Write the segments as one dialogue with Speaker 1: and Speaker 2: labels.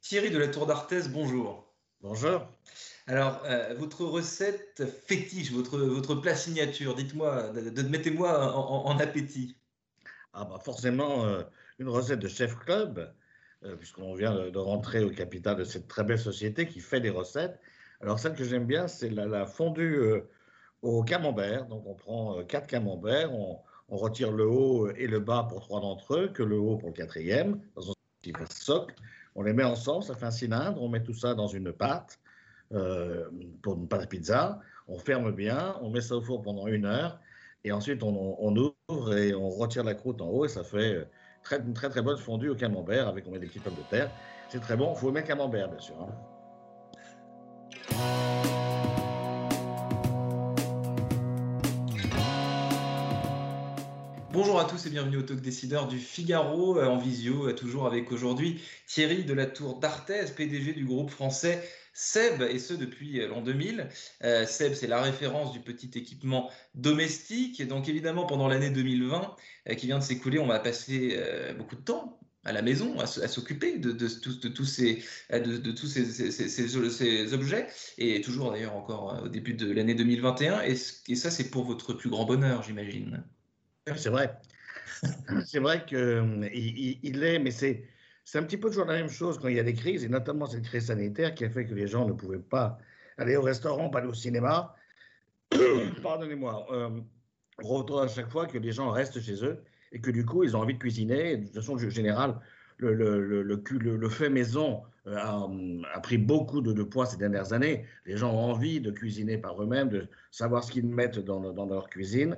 Speaker 1: Thierry de la Tour d'Arthez, bonjour.
Speaker 2: Bonjour.
Speaker 1: Alors, euh, votre recette fétiche, votre, votre plat signature, dites-moi, mettez-moi en, en- en appétit.
Speaker 2: Ah bah forcément, euh, une recette de Chef Club, euh, puisqu'on vient de, de rentrer au capital de cette très belle société qui fait des recettes. Alors celle que j'aime bien, c'est la, la fondue euh, au camembert. Donc on prend euh, quatre camemberts, on, on retire le haut et le bas pour trois d'entre eux, que le haut pour le quatrième, dans On les met ensemble, ça fait un cylindre, on met tout ça dans une pâte, euh, pour une pâte à pizza. On ferme bien, on met ça au four pendant une heure. Et ensuite, on, on ouvre et on retire la croûte en haut et ça fait euh, très, une très très bonne fondue au camembert avec on met des petites pommes de terre. C'est très bon. Il faut mettre camembert, bien sûr. hein.
Speaker 1: Bonjour à tous et bienvenue au Talk Décideur du Figaro euh, en visio, euh, toujours avec aujourd'hui Thierry de la Tour d'Arthez, PDG du groupe français Seb, et ce depuis euh, l'an 2000. Euh, Seb, c'est la référence du petit équipement domestique. Et donc évidemment, pendant l'année 2020 euh, qui vient de s'écouler, on va passer beaucoup de temps à la maison, à, s'occuper de, tous- ces, objets, et toujours d'ailleurs encore au début de l'année 2021. Et, et ça, c'est pour votre plus grand bonheur, j'imagine?
Speaker 2: C'est vrai. C'est vrai qu'il il, il est, mais c'est c'est un petit peu toujours la même chose quand il y a des crises, et notamment cette crise sanitaire qui a fait que les gens ne pouvaient pas aller au restaurant, pas aller au cinéma. Pardonnez-moi. Euh, on retrouve à chaque fois que les gens restent chez eux et que du coup, ils ont envie de cuisiner. De toute façon, en général, le, le, le, le, fait maison euh, a, a pris beaucoup de, de poids ces dernières années. Les gens ont envie de cuisiner par eux-mêmes, de savoir ce qu'ils mettent dans, dans leur cuisine.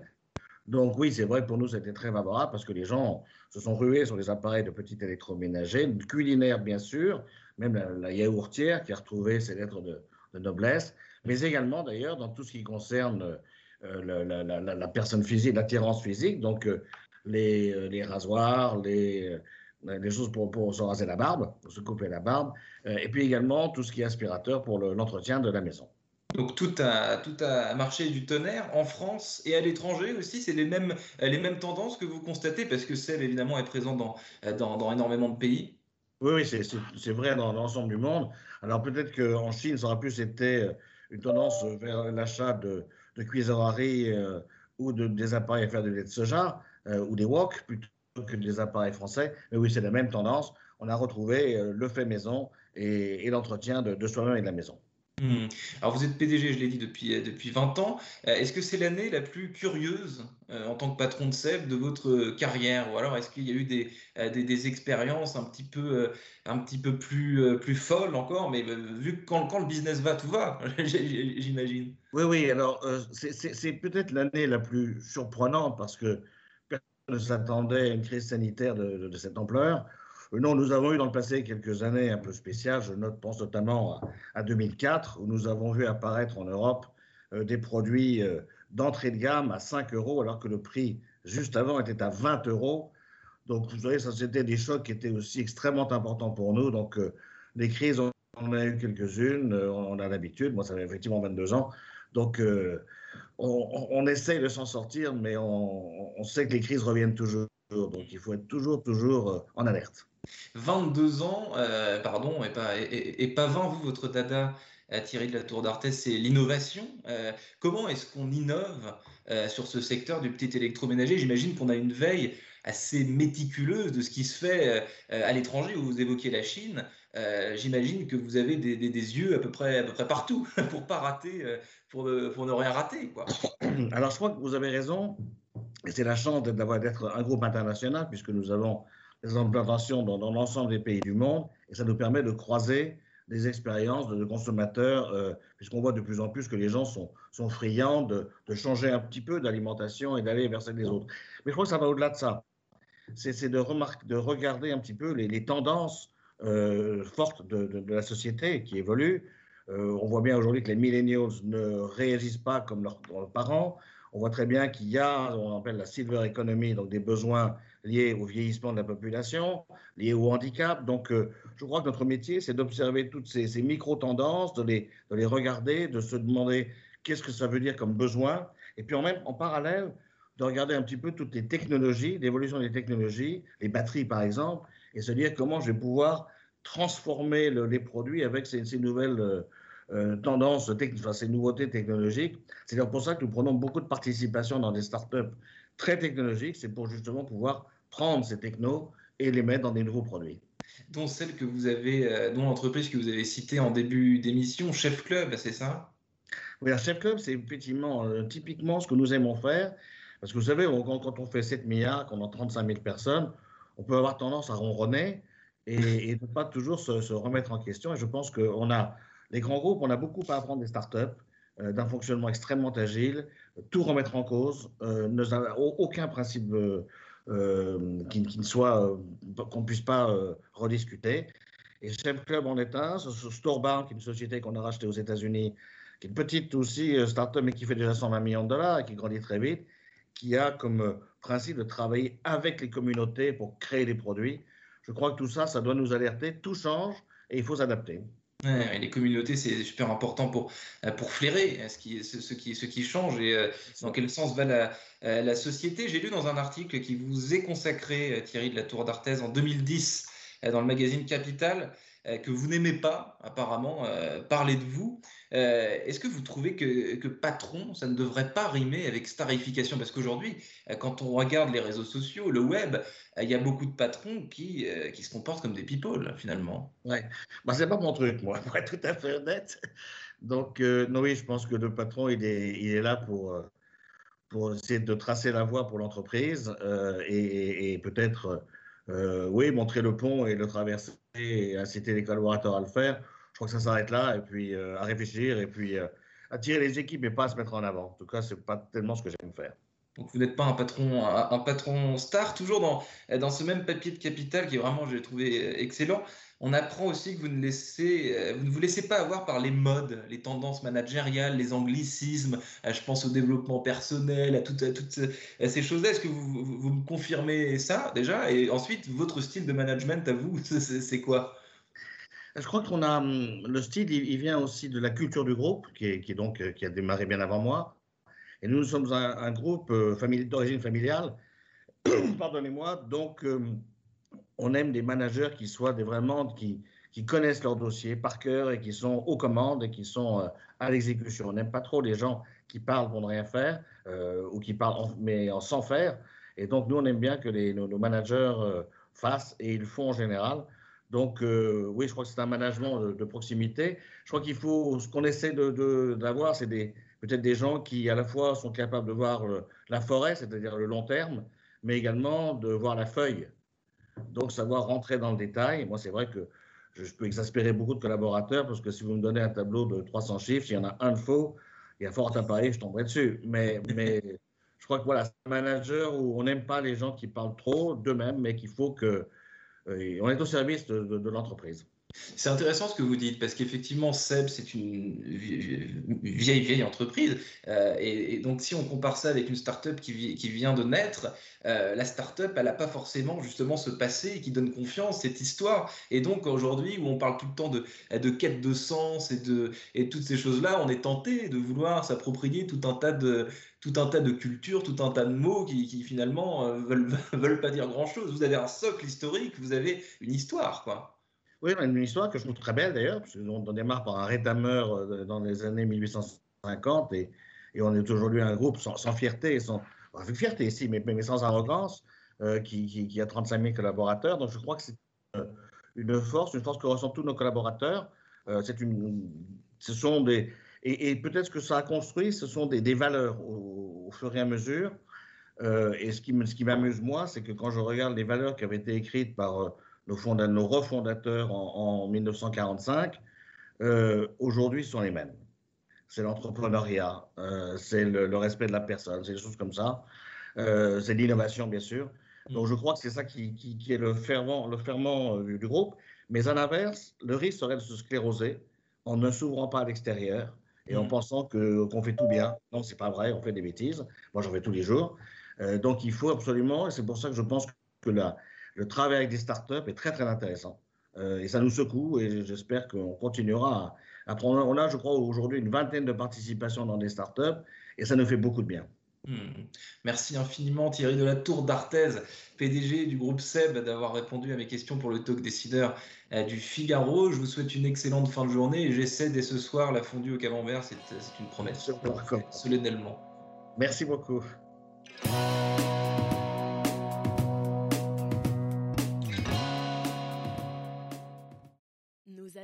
Speaker 2: Donc oui, c'est vrai, pour nous, c'était très favorable parce que les gens se sont rués sur les appareils de petits électroménagers, culinaires bien sûr, même la, yaourtière qui a retrouvé ses lettres de, noblesse, mais également d'ailleurs dans tout ce qui concerne euh, la, personne physique, l'attirance physique, donc euh, les, euh, les rasoirs, les, choses pour, se raser la barbe, pour se couper la barbe, et puis également tout ce qui est aspirateur pour le- l'entretien de la maison.
Speaker 1: Donc tout a, tout a marché du tonnerre en France et à l'étranger aussi. C'est les mêmes, les mêmes tendances que vous constatez parce que Seb évidemment est présent dans, dans, dans énormément de pays.
Speaker 2: Oui, oui, c'est- vrai dans l'ensemble du monde. Alors peut-être qu'en Chine, ça aurait plus été euh, une tendance vers l'achat de, de cuiseries euh, ou de, des appareils à faire de lait de soja euh, ou des wok plutôt que des appareils français. Mais oui, c'est la même tendance. On a retrouvé le fait maison et, et l'entretien de, de soi-même et de la maison.
Speaker 1: Hmm. Alors vous êtes PDG, je l'ai dit, depuis, euh, depuis 20 ans. Euh, Est-ce que c'est l'année la plus curieuse euh, en tant que patron de Seb de votre carrière? Ou alors est-ce qu'il y a eu des, des, expériences un petit peu, un petit peu plus, plus folles encore? Mais vu que quand, quand le business va, tout va, j'imagine.
Speaker 2: Oui, oui, alors euh, c'est- peut-être l'année la plus surprenante parce que personne ne s'attendait à une crise sanitaire de cette ampleur. Non, nous avons eu dans le passé quelques années un peu spéciales. Je note, pense notamment à, à 2004 où nous avons vu apparaître en Europe euh, des produits euh, d'entrée de gamme à 5 euros alors que le prix juste avant était à 20 euros. Donc, vous voyez, ça c'était des chocs qui étaient aussi extrêmement importants pour nous. Donc, euh, les crises, on en a eu quelques-unes, on a l'habitude. Moi, ça fait effectivement 22 ans. Donc, on, essaye de s'en sortir, mais on sait que les crises reviennent toujours. Donc, il faut être toujours, toujours euh, en alerte.
Speaker 1: 22 ans, euh, pardon, et pas, et, et- et pas 20, vous, votre dada, euh, Thierry de la Tour d'Arthez, c'est l'innovation. Euh, comment est-ce qu'on innove euh, sur ce secteur du petit électroménager? J'imagine qu'on a une veille assez méticuleuse de ce qui se fait à l'étranger, où vous évoquez la Chine. J'imagine que vous avez des, des- des yeux à peu près, à peu près partout pour pas rater, pour, ne- pour ne rien rater, quoi.
Speaker 2: Alors, je crois que vous avez raison. C'est la chance d'être- un groupe international, puisque nous avons des implantations dans, l'ensemble des pays du monde, et ça nous permet de croiser des expériences de, consommateurs, euh, puisqu'on voit de plus en plus que les gens sont, friands de, changer un petit peu d'alimentation et d'aller vers celle des autres. Mais je crois que ça va au-delà de ça. C'est de, de regarder un petit peu les, tendances forte de, la société qui évolue. on voit bien aujourd'hui que les millennials ne réagissent pas comme leurs parents. On voit très bien qu'il y a, on appelle la silver economy, donc des besoins liés au vieillissement de la population, liés au handicap. Donc, euh, je crois que notre métier, c'est d'observer toutes ces, micro-tendances, de les, de les regarder, de se demander qu'est-ce que ça veut dire comme besoin, et puis en même en parallèle, de regarder un petit peu toutes les technologies, l'évolution des technologies, les batteries par exemple, et se dire comment je vais pouvoir transformer les produits avec ces, ces nouvelles euh, tendances, enfin, ces nouveautés technologiques. C'est pour ça que nous prenons beaucoup de participation dans des startups très technologiques. C'est pour justement pouvoir prendre ces technos et les mettre dans des nouveaux produits.
Speaker 1: Dont celle que vous avez, euh, dont l'entreprise que vous avez citée en début d'émission, Chef Club, c'est ça?
Speaker 2: Oui, Chef Club, c'est effectivement euh, typiquement ce que nous aimons faire. Parce que vous savez, quand, on fait 7 milliards, qu'on a 35 000 personnes, on peut avoir tendance à ronronner et, ne pas toujours se, se, remettre en question. Et je pense qu'on a les grands groupes, on a beaucoup à apprendre des startups, euh, d'un fonctionnement extrêmement agile, tout remettre en cause, euh, aucun principe euh, qui, ne soit, qu'on ne puisse pas rediscuter. Et Chef Club en est un, Storebank, qui est une société qu'on a rachetée aux États-Unis, qui est une petite aussi startup, mais qui fait déjà 120 millions de dollars et qui grandit très vite, qui a comme principe de travailler avec les communautés pour créer des produits. Je crois que tout ça, ça doit nous alerter. Tout change et il faut s'adapter
Speaker 1: les communautés, c'est super important pour, euh, pour flairer euh, ce qui, ce, qui, ce qui change et euh, dans quel sens va la, la société. J'ai lu dans un article qui vous est consacré, Thierry de la Tour d'Arthez, en 2010, dans le magazine Capital, que vous n'aimez pas, apparemment, euh, parler de vous. Euh, est-ce que vous trouvez que, patron, ça ne devrait pas rimer avec starification? Parce qu'aujourd'hui, quand on regarde les réseaux sociaux, le web, il y a beaucoup de patrons qui, qui se comportent comme des people, finalement.
Speaker 2: Ouais, bah, c'est pas mon truc, moi, pour tout à fait honnête. Donc, non, oui, je pense que le patron, il est, il est là pour, pour essayer de tracer la voie pour l'entreprise et, et peut-être euh, oui, montrer le pont et le traverser et inciter les collaborateurs à le faire. Je crois que ça s'arrête là et puis euh, à réfléchir et puis euh, attirer les équipes et pas à se mettre en avant. En tout cas, c'est pas tellement ce que j'aime faire.
Speaker 1: Donc vous n'êtes pas un patron, un, patron star, toujours dans, dans ce même papier de capital qui est vraiment, j'ai trouvé excellent. On apprend aussi que vous ne, laissez, euh, vous ne vous laissez pas avoir par les modes, les tendances managériales, les anglicismes. Euh, je pense au développement personnel, à toutes, ces choses-là. Est-ce que vous, vous, me confirmez ça déjà? Et ensuite, votre style de management à vous, c'est quoi?
Speaker 2: Je crois qu'on a hum, le style, il, vient aussi de la culture du groupe, qui, donc, euh, qui a démarré bien avant moi. Et nous, nous sommes un, groupe d'origine familiale, pardonnez-moi, donc hum, on aime des managers qui soient vraiment qui, connaissent leur dossier par cœur et qui sont aux commandes et qui sont euh, à l'exécution. On n'aime pas trop les gens qui parlent pour ne rien faire euh, ou qui parlent mais en, sans faire. Et donc, nous, on aime bien que nos, managers euh, fassent et ils le font en général. Donc, oui, je crois que c'est un management de, proximité. Je crois qu'il faut, ce qu'on essaie d'avoir, de, c'est des, peut-être des gens qui, à la fois, sont capables de voir la forêt, c'est-à-dire le long terme, mais également de voir la feuille. Donc, savoir rentrer dans le détail. Moi, c'est vrai que je peux exaspérer beaucoup de collaborateurs parce que si vous me donnez un tableau de 300 chiffres, s'il y en a un de faux, il y a fort à parier, je tomberai dessus. Mais, mais je crois que voilà, c'est un manager où on n'aime pas les gens qui parlent trop d'eux-mêmes, mais qu'il faut que. Euh, on est au service de l'entreprise.
Speaker 1: C'est intéressant ce que vous dites, parce qu'effectivement, Seb, c'est une vieille, vieille entreprise. Euh, et, donc, si on compare ça avec une startup qui, vient de naître, euh, la startup, elle n'a pas forcément justement ce passé qui donne confiance, cette histoire. Et donc, aujourd'hui, où on parle tout le temps de, de quête de sens et, de, et toutes ces choses-là, on est tenté de vouloir s'approprier tout un tas de tout un tas de cultures, tout un tas de mots qui, qui finalement euh, veulent, veulent pas dire grand-chose. Vous avez un socle historique, vous avez une histoire, quoi.
Speaker 2: Oui, une histoire que je trouve très belle d'ailleurs, parce qu'on démarre par un rétameur euh, dans les années 1850 et, on est aujourd'hui un groupe sans, fierté, sans, avec fierté si, mais, sans arrogance, euh, qui, a 35 000 collaborateurs. Donc je crois que c'est euh, une force, une force que ressentent tous nos collaborateurs. c'est une, ce sont des, et, peut-être que ça a construit, ce sont des, valeurs au, fur et à mesure. et ce qui m'amuse moi, c'est que quand je regarde les valeurs qui avaient été écrites par nos, nos refondateurs en, 1945, euh, aujourd'hui sont les mêmes. C'est l'entrepreneuriat, euh, c'est le, respect de la personne, c'est des choses comme ça. Euh, c'est l'innovation, bien sûr. Donc je crois que c'est ça qui, est le ferment, le ferment du groupe. Mais à l'inverse, le risque serait de se scléroser en ne s'ouvrant pas à l'extérieur et en
Speaker 1: Mm.
Speaker 2: pensant que- qu'on fait tout bien. Non, c'est pas vrai, on fait des bêtises. Moi, j'en fais tous les jours. Donc, il faut absolument, et c'est pour ça que je pense que la- le travail avec des startups est très, très intéressant. Euh, et ça nous secoue, et j'espère qu'on continuera à, à prendre. On a, je crois, aujourd'hui une vingtaine de participations dans des startups, et ça nous fait beaucoup de bien.
Speaker 1: Hmm. Merci infiniment Thierry de la Tour d'Arthez, PDG du groupe SEB, d'avoir répondu à mes questions pour le talk décideur euh, du Figaro. Je vous souhaite une excellente fin de journée et j'essaie dès ce soir la fondue au camembert, c'est une promesse, solennellement.
Speaker 2: Merci beaucoup.